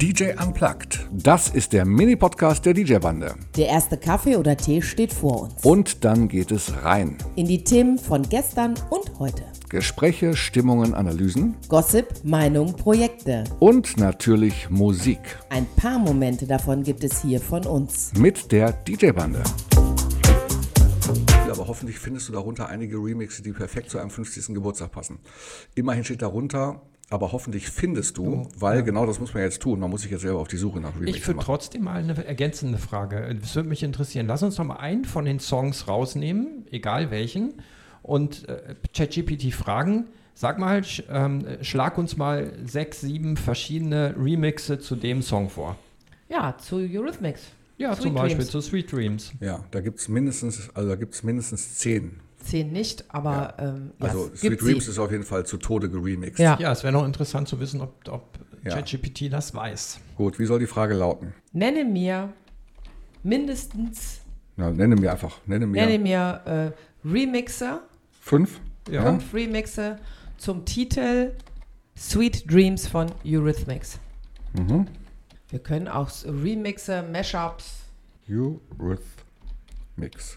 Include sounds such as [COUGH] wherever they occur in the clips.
DJ Unplugged. Das ist der Mini-Podcast der DJ-Bande. Der erste Kaffee oder Tee steht vor uns. Und dann geht es rein. In die Themen von gestern und heute. Gespräche, Stimmungen, Analysen Gossip, Meinung, Projekte. und natürlich Musik Ein paar Momente davon gibt es hier von uns. mit der DJ-Bande. Aber hoffentlich findest du darunter einige Remixe, die perfekt zu einem 50. Geburtstag passen. Immerhin steht darunter, aber hoffentlich findest du, weil genau das muss man jetzt tun. Man muss sich jetzt selber auf die Suche nach Remixen Ich würde trotzdem mal eine ergänzende Frage. Es würde mich interessieren. Lass uns noch mal einen von den Songs rausnehmen, egal welchen, und äh, ChatGPT fragen. Sag mal, sch, ähm, schlag uns mal sechs, sieben verschiedene Remixe zu dem Song vor. Ja, zu Eurythmics. Ja, Sweet zum Beispiel Dreams. zu Sweet Dreams. Ja, da gibt es mindestens, also da gibt's mindestens zehn. Zehn nicht, aber ähm, ja, Also Sweet gibt Dreams sie. ist auf jeden Fall zu Tode geremixed. Ja. Ja, es wäre noch interessant zu wissen, ob, ob Ja. ChatGPT das weiß. Gut, wie soll die Frage lauten? Nenne mir mindestens, Na, nenne mir einfach, nenne mir nenne mir äh, Remixer, fünf. Ja. fünf Remixe zum Titel Sweet Dreams von Eurythmics. Mhm. Wir können auch Remixe, Mashups. Eurythmics.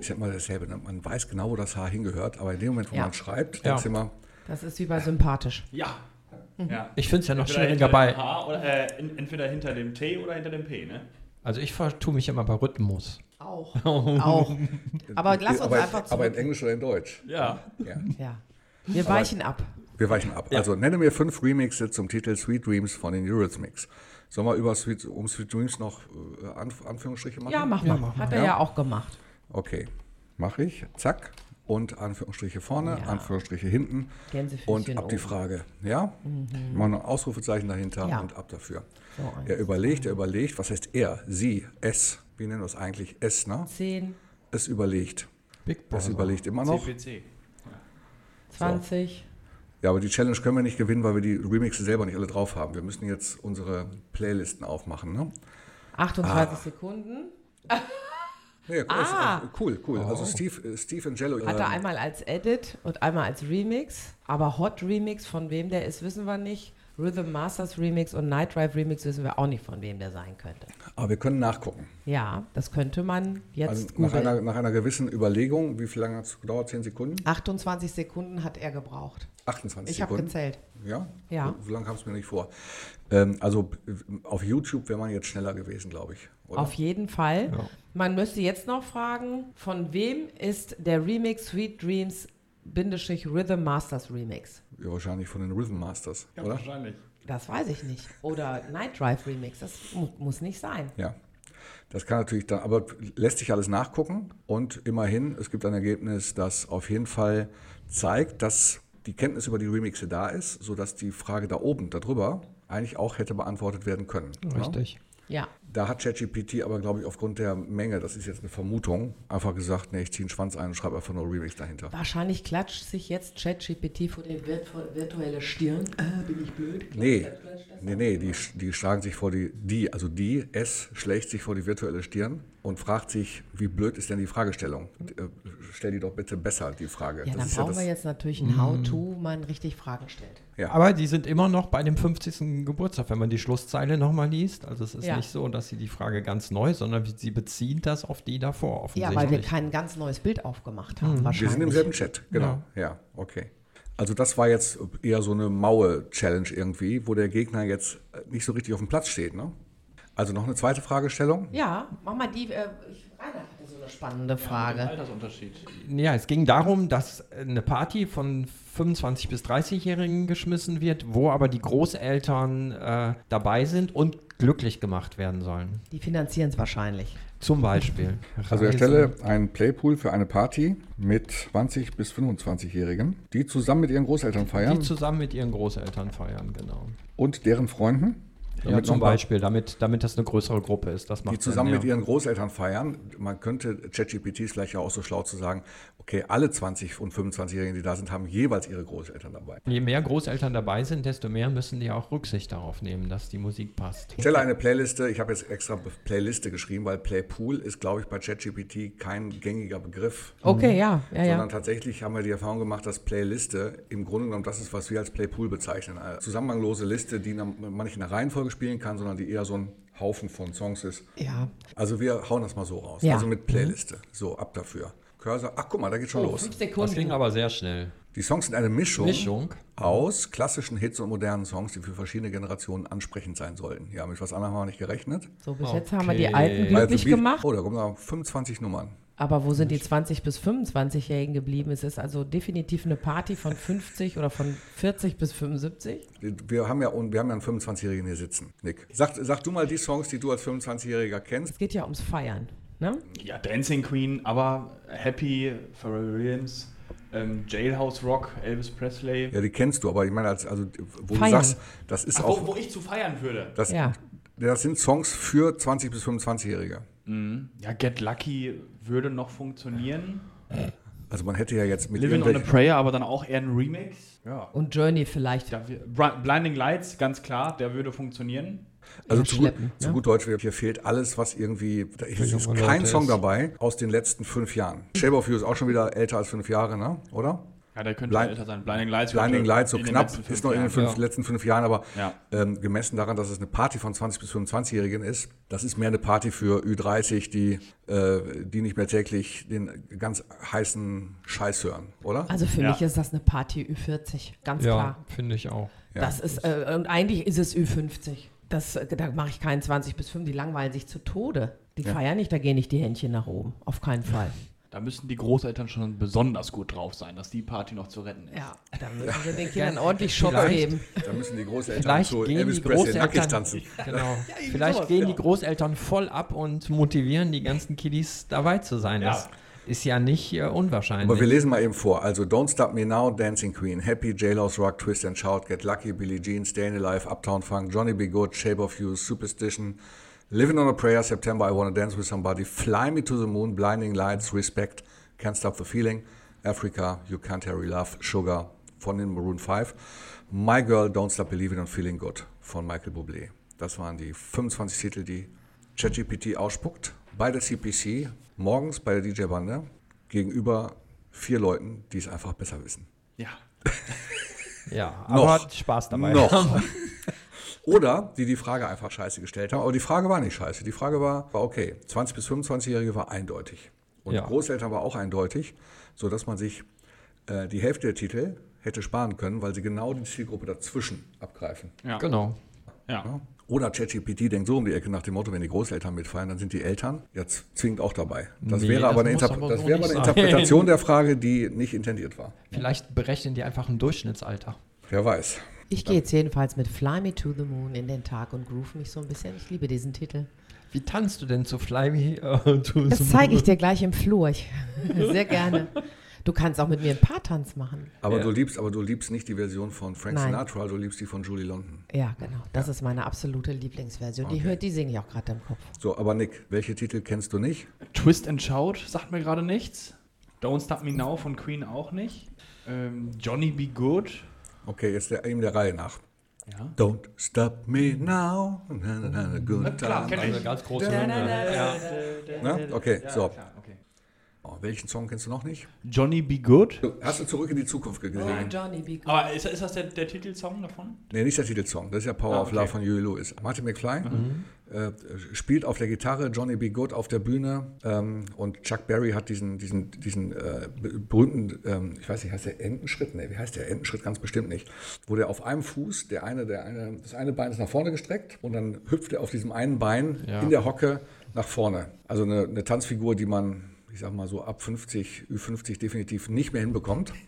Ist ja immer dasselbe. Ne? Man weiß genau, wo das Haar hingehört, aber in dem Moment, wo Ja. man schreibt, Ja. immer, Das ist wie bei sympathisch. Ja. ja. Ich finde es ja noch Entweder schwieriger bei. oder, äh, entweder hinter dem T oder hinter dem P, ne? Also ich vertue mich immer bei Rhythmus. Auch. [LAUGHS] auch. Aber lass uns aber, einfach zurück. aber in Englisch oder in Deutsch. Ja. Ja. ja. Wir weichen ab. Wir weichen ab. Also nenne mir fünf Remixe zum Titel Sweet Dreams von den Eurythmics. Sollen wir über Sweet, um Sweet Dreams noch äh, Anf Anführungsstriche machen? Ja, mach Ja, mal. mach Hat er Ja. ja auch gemacht. Okay, mache ich. Zack. Und Anführungsstriche vorne, Ja. Anführungsstriche hinten. Und ab die. Frage. Ja? Machen ein Ausrufezeichen dahinter Ja. und ab dafür. So, eins, Er überlegt, er überlegt, was heißt er, sie, es, wie nennen wir es eigentlich, es, ne? Zehn, Es überlegt. Big Es Brother. überlegt immer noch. CPC. 20. Ja, aber die Challenge können wir nicht gewinnen, weil wir die Remixe selber nicht alle drauf haben. Wir müssen jetzt unsere Playlisten aufmachen, ne? 28 Sekunden. [LAUGHS] Nee, cool, Ah. cool, cool. Also Steve, äh, Steve Angelo. Hat er ähm, einmal als Edit und einmal als Remix. Aber Hot Remix, von wem der ist, wissen wir nicht. Rhythm Masters Remix und Night Drive Remix wissen wir auch nicht, von wem der sein könnte. aber wir können nachgucken. Ja, das könnte man jetzt Also nach einer, nach einer gewissen Überlegung, wie viel lange hat es gedauert? 10 Sekunden? 28 Sekunden hat er gebraucht. 28 Ich habe Sekunden. gezählt. Ja? Ja. So, so lange kam es mir nicht vor. Ähm, also auf YouTube wäre man jetzt schneller gewesen, glaube ich. Oder? Auf jeden Fall. Ja. Man müsste jetzt noch fragen, von wem ist der Remix Sweet Dreams Bindestrich Rhythm Masters Remix? ja, wahrscheinlich von den Rhythm Masters, Ja, oder? wahrscheinlich. Das weiß ich nicht. Oder Night Drive Remix, das mu muss nicht sein. Ja. Das kann natürlich dann, aber lässt sich alles nachgucken und immerhin, es gibt ein Ergebnis, das auf jeden Fall zeigt, dass die Kenntnis über die Remixe da ist, sodass die Frage da oben, darüber, eigentlich auch hätte beantwortet werden können. Ja? Richtig. Ja. Da hat ChatGPT aber, glaube ich, aufgrund der Menge, das ist jetzt eine Vermutung, einfach gesagt, nee, ich ziehe einen Schwanz ein und schreibe einfach nur Remix dahinter. Wahrscheinlich klatscht sich jetzt ChatGPT vor die virtu virtuelle Stirn. Äh, bin ich blöd? Nee, nee, nee, die, die schlagen sich vor die, die, also die, es schlägt sich vor die virtuelle Stirn und fragt sich, wie blöd ist denn die Fragestellung? Äh, stell die doch bitte besser, die Frage. Ja, dann ist brauchen das, wir jetzt natürlich ein How-To, wo man richtig Fragen stellt. Ja. Aber die sind immer noch bei dem 50. Geburtstag, wenn man die Schlusszeile nochmal liest. Also es ist Ja. nicht so, dass sie die Frage ganz neu, sondern sie beziehen das auf die davor Ja, offensichtlich. weil wir kein ganz neues Bild aufgemacht haben, wir wahrscheinlich. sind im selben Chat, genau. Ja. okay. Also das war jetzt eher so eine Maue-Challenge irgendwie, wo der Gegner jetzt nicht so richtig auf dem Platz steht, ne? Also noch eine zweite Fragestellung. Ja, mach mal die. Äh, ich, Rainer hatte so eine spannende Frage. Altersunterschied. Ja, es ging darum, dass eine Party von 25- bis 30-Jährigen geschmissen wird, wo aber die Großeltern äh, dabei sind und glücklich gemacht werden sollen. Die finanzieren es wahrscheinlich. Zum Beispiel. [LAUGHS] Also erstelle einen Playpool für eine Party mit 20 bis 25-Jährigen, die zusammen mit ihren Großeltern feiern Die zusammen mit ihren Großeltern feiern, genau. und deren Freunden. Ja, Damit zum noch mal- Beispiel, damit, damit das eine größere Gruppe ist. Das macht die zusammen Sinn, mit ihren Großeltern feiern. Man könnte, ChatGPT ist vielleicht ja auch so schlau zu sagen, okay, alle 20 und 25-Jährigen, die da sind, haben jeweils ihre Großeltern dabei. Je mehr Großeltern dabei sind, desto mehr müssen die auch Rücksicht darauf nehmen, dass die Musik passt. Stelle eine Playliste, ich habe jetzt extra Playliste geschrieben, weil Playpool ist, glaube ich, bei ChatGPT kein gängiger Begriff. Okay, ja, ja, Sondern ja. tatsächlich haben wir die Erfahrung gemacht, dass Playliste im Grunde genommen das ist, was wir als Playpool bezeichnen. Eine zusammenhanglose Liste, die man nicht in der Reihenfolge Reihenfolge spielen kann, sondern die eher so ein Haufen von Songs ist. Ja. Also wir hauen das mal so raus. Ja. Also mit Playliste. So, ab dafür. Cursor, ach guck mal, da geht schon los. Fünf Das ging Sekunden. aber sehr schnell. Die Songs sind eine Mischung, Mischung. aus klassischen Hits und modernen Songs, die für verschiedene Generationen ansprechend sein sollten. Ja, mit was anderem haben wir nicht gerechnet. So, bis jetzt haben wir die Okay. Alten Also glücklich Beat- gemacht. Oh, da kommen noch 25 Nummern. Aber wo sind die 20- bis 25-Jährigen geblieben? Es ist also definitiv eine Party von 50 oder von 40 bis 75. Wir haben ja, wir haben ja einen 25-Jährigen hier sitzen. Nick, sag, sag du mal die Songs, die du als 25-Jähriger kennst. Es geht ja ums Feiern. Ne? Ja, Dancing Queen, aber Happy, Pharrell Williams, ähm, Jailhouse Rock, Elvis Presley. Ja, die kennst du, aber ich meine, als, also, wo Feiern. du sagst, das ist Ach, auch, wo, wo ich zu feiern würde. das, Ja. das sind Songs für 20- bis 25-Jährige. Ja, Get Lucky würde noch funktionieren. Also man hätte ja jetzt mit Living on a Prayer, aber dann auch eher ein Remix. Ja. Und Journey vielleicht. Bri- Blinding Lights, ganz klar, der würde funktionieren. Also Ja, zu, gut, zu ne? gut Deutsch, hier fehlt alles, was irgendwie. Da ist junge kein Leute Song ist. dabei aus den letzten fünf Jahren. Shape of You ist auch schon wieder älter als fünf Jahre, ne? oder? Ja, der könnte Blind- älter sein. Blinding Lights. Blinding Lights, so knapp, ist noch in den fünf, Ja. letzten fünf Jahren, aber Ja. ähm, gemessen daran, dass es eine Party von 20- bis 25-Jährigen ist, das ist mehr eine Party für Ü30, die, äh, die nicht mehr täglich den ganz heißen Scheiß hören, oder? Also für Ja. mich ist das eine Party Ü40, ganz Ja, klar. finde ich auch. Ja. Das ist, äh, und eigentlich ist es Ü50. Das, äh, da mache ich keinen 20 bis 5, die langweilen sich zu Tode. Die Ja. feiern nicht, da gehen nicht die Händchen nach oben. Auf keinen Fall. Da müssen die Großeltern schon besonders gut drauf sein, dass die Party noch zu retten ist. Ja, da müssen wir den Kindern ordentlich Schock geben. Da müssen die Großeltern Vielleicht zu gehen Elvis die Großeltern- nackig tanzen. [LAUGHS] Genau. Vielleicht gehen die Großeltern voll ab und motivieren die ganzen Kiddies dabei zu sein. Ja. Das ist ja nicht äh, unwahrscheinlich. Aber wir lesen mal eben vor. Also Don't Stop Me Now, Dancing Queen, Happy, Jailhouse Rock, Twist and Shout, Get Lucky, Billie Jean, Stayin' Alive, Uptown Funk, Johnny Be Good, Shape of You, Superstition, Living on a Prayer, September, I Wanna Dance with Somebody, Fly Me to the Moon, Blinding Lights, Respect, Can't Stop the Feeling, Africa, You Can't Hurry Love, Sugar von den Maroon 5, My Girl, Don't Stop Believing and Feeling Good von Michael Bublé. Das waren die 25 Titel, die ChatGPT ausspuckt bei der CPC, morgens bei der DJ-Bande, gegenüber vier Leuten, die es einfach besser wissen. Ja. ja, aber Noch. hat Spaß dabei. Noch. [LAUGHS] Oder die die Frage einfach scheiße gestellt haben. Aber die Frage war nicht scheiße. Die Frage war, war okay. 20- bis 25-Jährige war eindeutig. Und Ja. Großeltern war auch eindeutig, sodass man sich äh, die Hälfte der Titel hätte sparen können, weil sie genau die Zielgruppe dazwischen abgreifen. Ja. Genau. Ja. Oder ChatGPT denkt so um die Ecke nach dem Motto, wenn die Großeltern mitfallen, dann sind die Eltern jetzt zwingend auch dabei. Das Nee, wäre das aber eine, muss Interp aber das wäre aber eine sein. Interpretation der Frage, die nicht intendiert war. Vielleicht berechnen die einfach ein Durchschnittsalter. Wer weiß. Ich gehe jetzt jedenfalls mit Fly Me to the Moon in den Tag und groove mich so ein bisschen. Ich liebe diesen Titel. Wie tanzt du denn zu Fly Me äh, to Das the zeige ich Moon? dir gleich im Flur. Ich, [LAUGHS] sehr gerne. Du kannst auch mit mir einen Paartanz machen. Aber Ja. du liebst, aber du liebst nicht die Version von Frank Nein. Sinatra, du liebst die von Julie London. Ja, genau. Das ist meine absolute Lieblingsversion. Die Okay. hört, die singe ich auch gerade im Kopf. So, aber Nick, welche Titel kennst du nicht? Twist and Shout sagt mir gerade nichts. Don't Stop Me Now von Queen auch nicht. Ähm, Johnny Be Good. Okay, jetzt der, eben der Reihe nach. Ja. Don't stop me now. Na, na, na, na, good klar, time. Eine ganz große Hymne. Ja. Ne? Okay, so. Klar, okay. Oh, welchen Song kennst du noch nicht? Johnny Be Good. Hast du zurück in die Zukunft gesehen? Johnny Be Good. Aber ist, ist das der, der Titelsong davon? Nee, nicht der Titelsong. Das ist ja Power Ah, of okay. Love von Huey Lewis. Martin McFly äh, spielt auf der Gitarre, Johnny B. Good auf der Bühne ähm, und Chuck Berry hat diesen, diesen, diesen äh, be- berühmten, ähm, ich weiß nicht, heißt der Entenschritt? Nee, wie heißt der Entenschritt? Ganz bestimmt nicht. Wo der auf einem Fuß, der eine, der eine, das eine Bein ist nach vorne gestreckt und dann hüpft er auf diesem einen Bein Ja. in der Hocke nach vorne. Also eine, eine Tanzfigur, die man, ich sag mal so ab 50, Ü50 definitiv nicht mehr hinbekommt. [LAUGHS]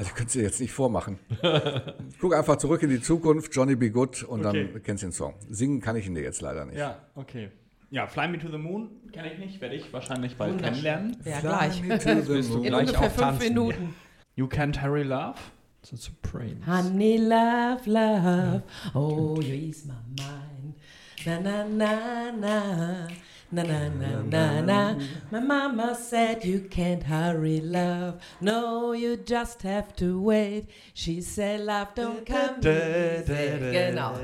Also ich könnte es dir jetzt nicht vormachen. [LAUGHS] Guck einfach zurück in die Zukunft, Johnny Be Good und Okay. dann kennst du den Song. Singen kann ich ihn dir jetzt leider nicht. Ja, okay. Ja, Fly Me to the Moon kenne ich nicht, werde ich wahrscheinlich bald kennenlernen. Ja, Fly gleich. me to the du [LAUGHS] moon. In gleich ungefähr auch fünf tanzen. Minuten. You Can't Hurry Love. The Supremes. Honey, love, love, oh, you ease my mind. Na, na, na, na, na na na na na. My mama said you can't hurry love. No, you just have to wait. She said love don't come easy. Genau.